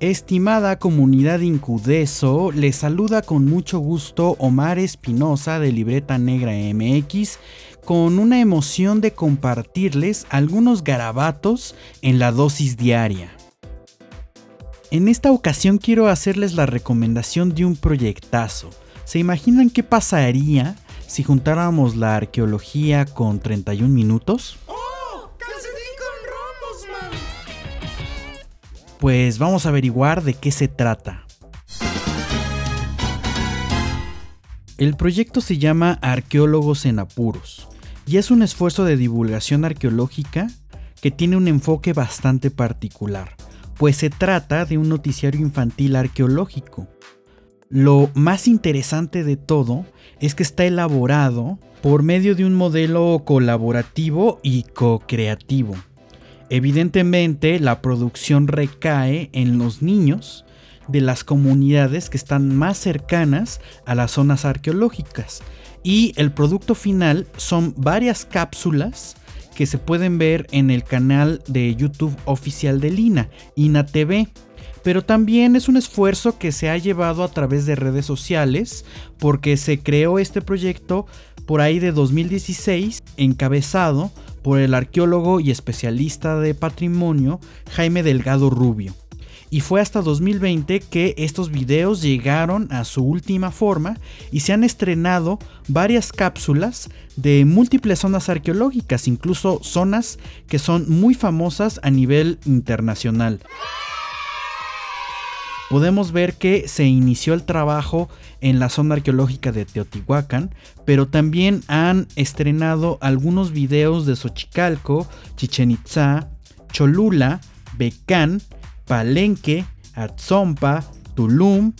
Estimada comunidad Incudeso, les saluda con mucho gusto Omar Espinosa de Libreta Negra MX con una emoción de compartirles algunos garabatos en la dosis diaria. En esta ocasión quiero hacerles la recomendación de un proyectazo. ¿Se imaginan qué pasaría si juntáramos la arqueología con 31 minutos? Pues vamos a averiguar de qué se trata. El proyecto se llama Arqueólogos en Apuros y es un esfuerzo de divulgación arqueológica que tiene un enfoque bastante particular, pues se trata de un noticiario infantil arqueológico. Lo más interesante de todo es que está elaborado por medio de un modelo colaborativo y co-creativo Evidentemente la producción recae en los niños de las comunidades que están más cercanas a las zonas arqueológicas y el producto final son varias cápsulas que se pueden ver en el canal de YouTube oficial de Lina, INA TV. Pero también es un esfuerzo que se ha llevado a través de redes sociales porque se creó este proyecto por ahí de 2016 encabezado por el arqueólogo y especialista de patrimonio Jaime Delgado Rubio. Y fue hasta 2020 que estos videos llegaron a su última forma y se han estrenado varias cápsulas de múltiples zonas arqueológicas, incluso zonas que son muy famosas a nivel internacional podemos ver que se inició el trabajo en la zona arqueológica de Teotihuacán, pero también han estrenado algunos videos de Xochicalco, Chichen Itza, Cholula, Becán, Palenque, Atzompa, Tulum,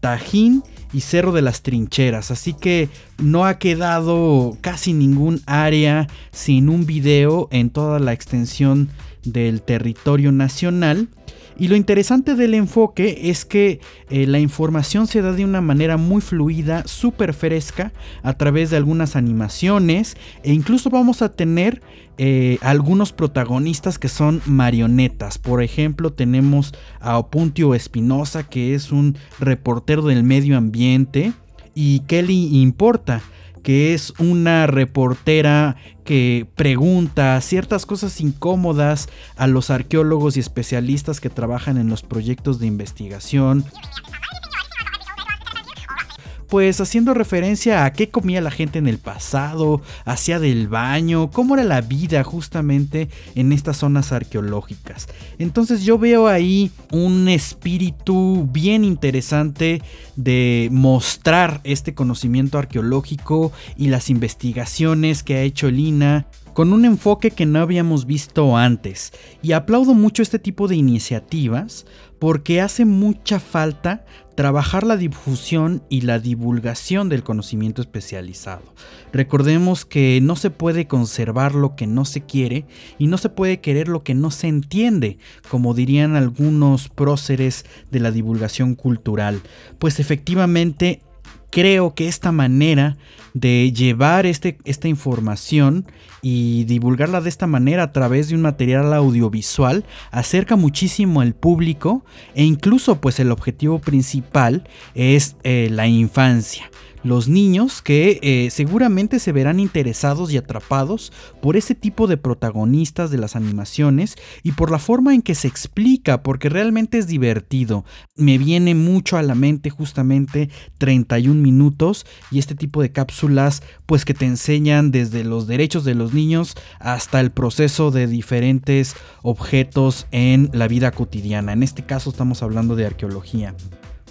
Tajín y Cerro de las Trincheras. Así que no ha quedado casi ningún área sin un video en toda la extensión del territorio nacional. Y lo interesante del enfoque es que eh, la información se da de una manera muy fluida, súper fresca, a través de algunas animaciones e incluso vamos a tener eh, algunos protagonistas que son marionetas. Por ejemplo, tenemos a Opuntio Espinosa, que es un reportero del medio ambiente, y Kelly Importa que es una reportera que pregunta ciertas cosas incómodas a los arqueólogos y especialistas que trabajan en los proyectos de investigación pues haciendo referencia a qué comía la gente en el pasado, hacía del baño, cómo era la vida justamente en estas zonas arqueológicas. Entonces yo veo ahí un espíritu bien interesante de mostrar este conocimiento arqueológico y las investigaciones que ha hecho Lina con un enfoque que no habíamos visto antes. Y aplaudo mucho este tipo de iniciativas porque hace mucha falta trabajar la difusión y la divulgación del conocimiento especializado. Recordemos que no se puede conservar lo que no se quiere y no se puede querer lo que no se entiende, como dirían algunos próceres de la divulgación cultural, pues efectivamente creo que esta manera de llevar este, esta información y divulgarla de esta manera a través de un material audiovisual acerca muchísimo al público e incluso pues el objetivo principal es eh, la infancia los niños que eh, seguramente se verán interesados y atrapados por ese tipo de protagonistas de las animaciones y por la forma en que se explica, porque realmente es divertido. Me viene mucho a la mente justamente 31 minutos y este tipo de cápsulas pues que te enseñan desde los derechos de los niños hasta el proceso de diferentes objetos en la vida cotidiana. En este caso estamos hablando de arqueología.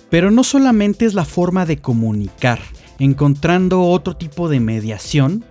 Pero no solamente es la forma de comunicar, encontrando otro tipo de mediación,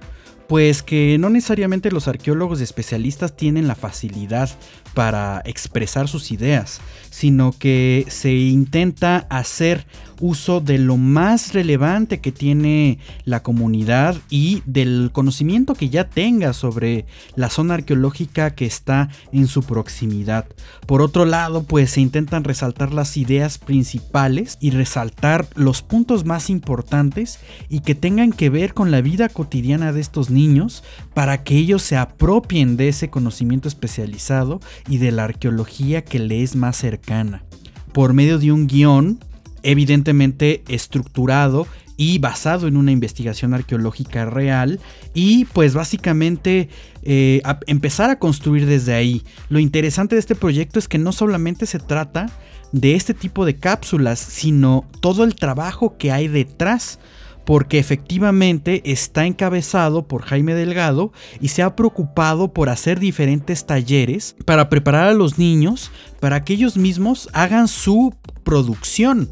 pues que no necesariamente los arqueólogos especialistas tienen la facilidad para expresar sus ideas, sino que se intenta hacer uso de lo más relevante que tiene la comunidad y del conocimiento que ya tenga sobre la zona arqueológica que está en su proximidad. Por otro lado, pues se intentan resaltar las ideas principales y resaltar los puntos más importantes y que tengan que ver con la vida cotidiana de estos niños para que ellos se apropien de ese conocimiento especializado y de la arqueología que le es más cercana. por medio de un guion evidentemente estructurado y basado en una investigación arqueológica real y pues básicamente eh, empezar a construir desde ahí. Lo interesante de este proyecto es que no solamente se trata de este tipo de cápsulas, sino todo el trabajo que hay detrás porque efectivamente está encabezado por Jaime Delgado y se ha preocupado por hacer diferentes talleres para preparar a los niños para que ellos mismos hagan su producción.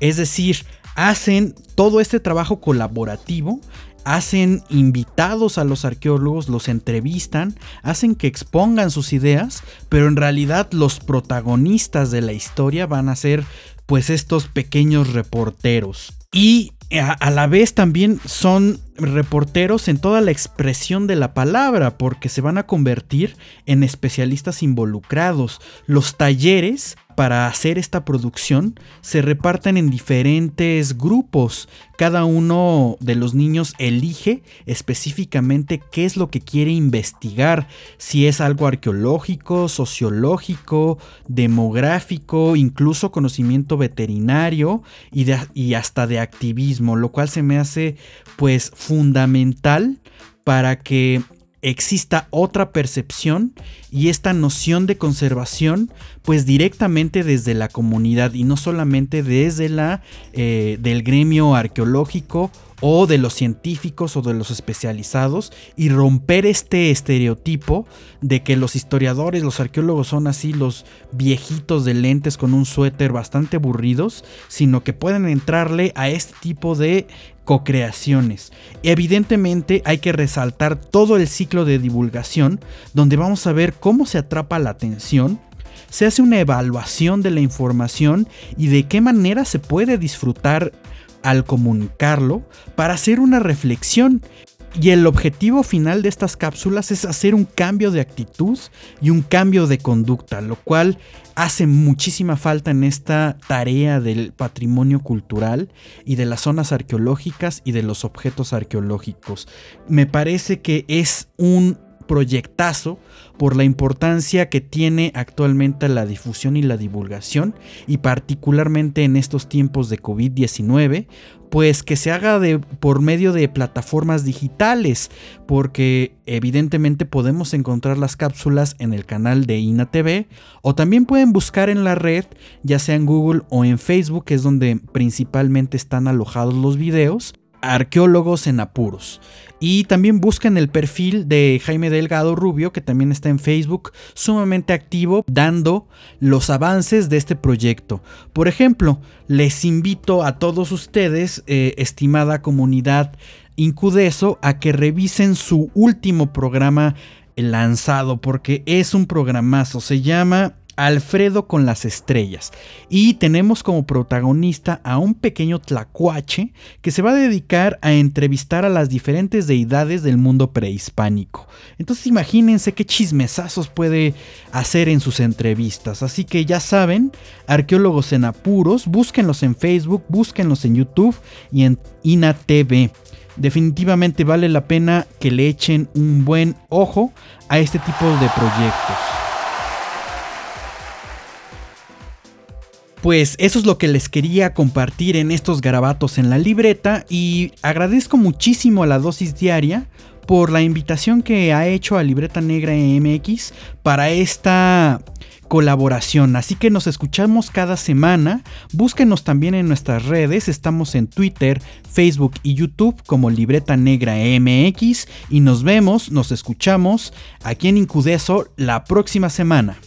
Es decir, hacen todo este trabajo colaborativo, hacen invitados a los arqueólogos, los entrevistan, hacen que expongan sus ideas, pero en realidad los protagonistas de la historia van a ser pues estos pequeños reporteros. Y a, la vez también son reporteros en toda la expresión de la palabra, porque se van a convertir en especialistas involucrados. Los talleres para hacer esta producción se reparten en diferentes grupos. Cada uno de los niños elige específicamente qué es lo que quiere investigar, si es algo arqueológico, sociológico, demográfico, incluso conocimiento veterinario y, y hasta de activismo, lo cual se me hace pues fundamental para que exista otra percepción y esta noción de conservación pues directamente desde la comunidad y no solamente desde la eh, del gremio arqueológico o de los científicos o de los especializados y romper este estereotipo de que los historiadores, los arqueólogos son así los viejitos de lentes con un suéter bastante aburridos, sino que pueden entrarle a este tipo de co-creaciones. Evidentemente hay que resaltar todo el ciclo de divulgación donde vamos a ver cómo se atrapa la atención, se hace una evaluación de la información y de qué manera se puede disfrutar al comunicarlo para hacer una reflexión. Y el objetivo final de estas cápsulas es hacer un cambio de actitud y un cambio de conducta, lo cual hace muchísima falta en esta tarea del patrimonio cultural y de las zonas arqueológicas y de los objetos arqueológicos. Me parece que es un proyectazo por la importancia que tiene actualmente la difusión y la divulgación y particularmente en estos tiempos de COVID-19, pues que se haga de, por medio de plataformas digitales, porque evidentemente podemos encontrar las cápsulas en el canal de INA TV o también pueden buscar en la red, ya sea en Google o en Facebook, que es donde principalmente están alojados los videos arqueólogos en apuros. Y también buscan el perfil de Jaime Delgado Rubio, que también está en Facebook, sumamente activo, dando los avances de este proyecto. Por ejemplo, les invito a todos ustedes, eh, estimada comunidad Incudeso, a que revisen su último programa lanzado, porque es un programazo. Se llama Alfredo con las estrellas. Y tenemos como protagonista a un pequeño tlacuache que se va a dedicar a entrevistar a las diferentes deidades del mundo prehispánico. Entonces imagínense qué chismesazos puede hacer en sus entrevistas. Así que ya saben, arqueólogos en apuros, búsquenlos en Facebook, búsquenlos en YouTube y en INATV definitivamente vale la pena que le echen un buen ojo a este tipo de proyectos. Pues eso es lo que les quería compartir en estos garabatos en la libreta y agradezco muchísimo a la dosis diaria por la invitación que ha hecho a Libreta Negra MX para esta colaboración. Así que nos escuchamos cada semana. Búsquenos también en nuestras redes. Estamos en Twitter, Facebook y YouTube como Libreta Negra MX. Y nos vemos, nos escuchamos aquí en Incudeso la próxima semana.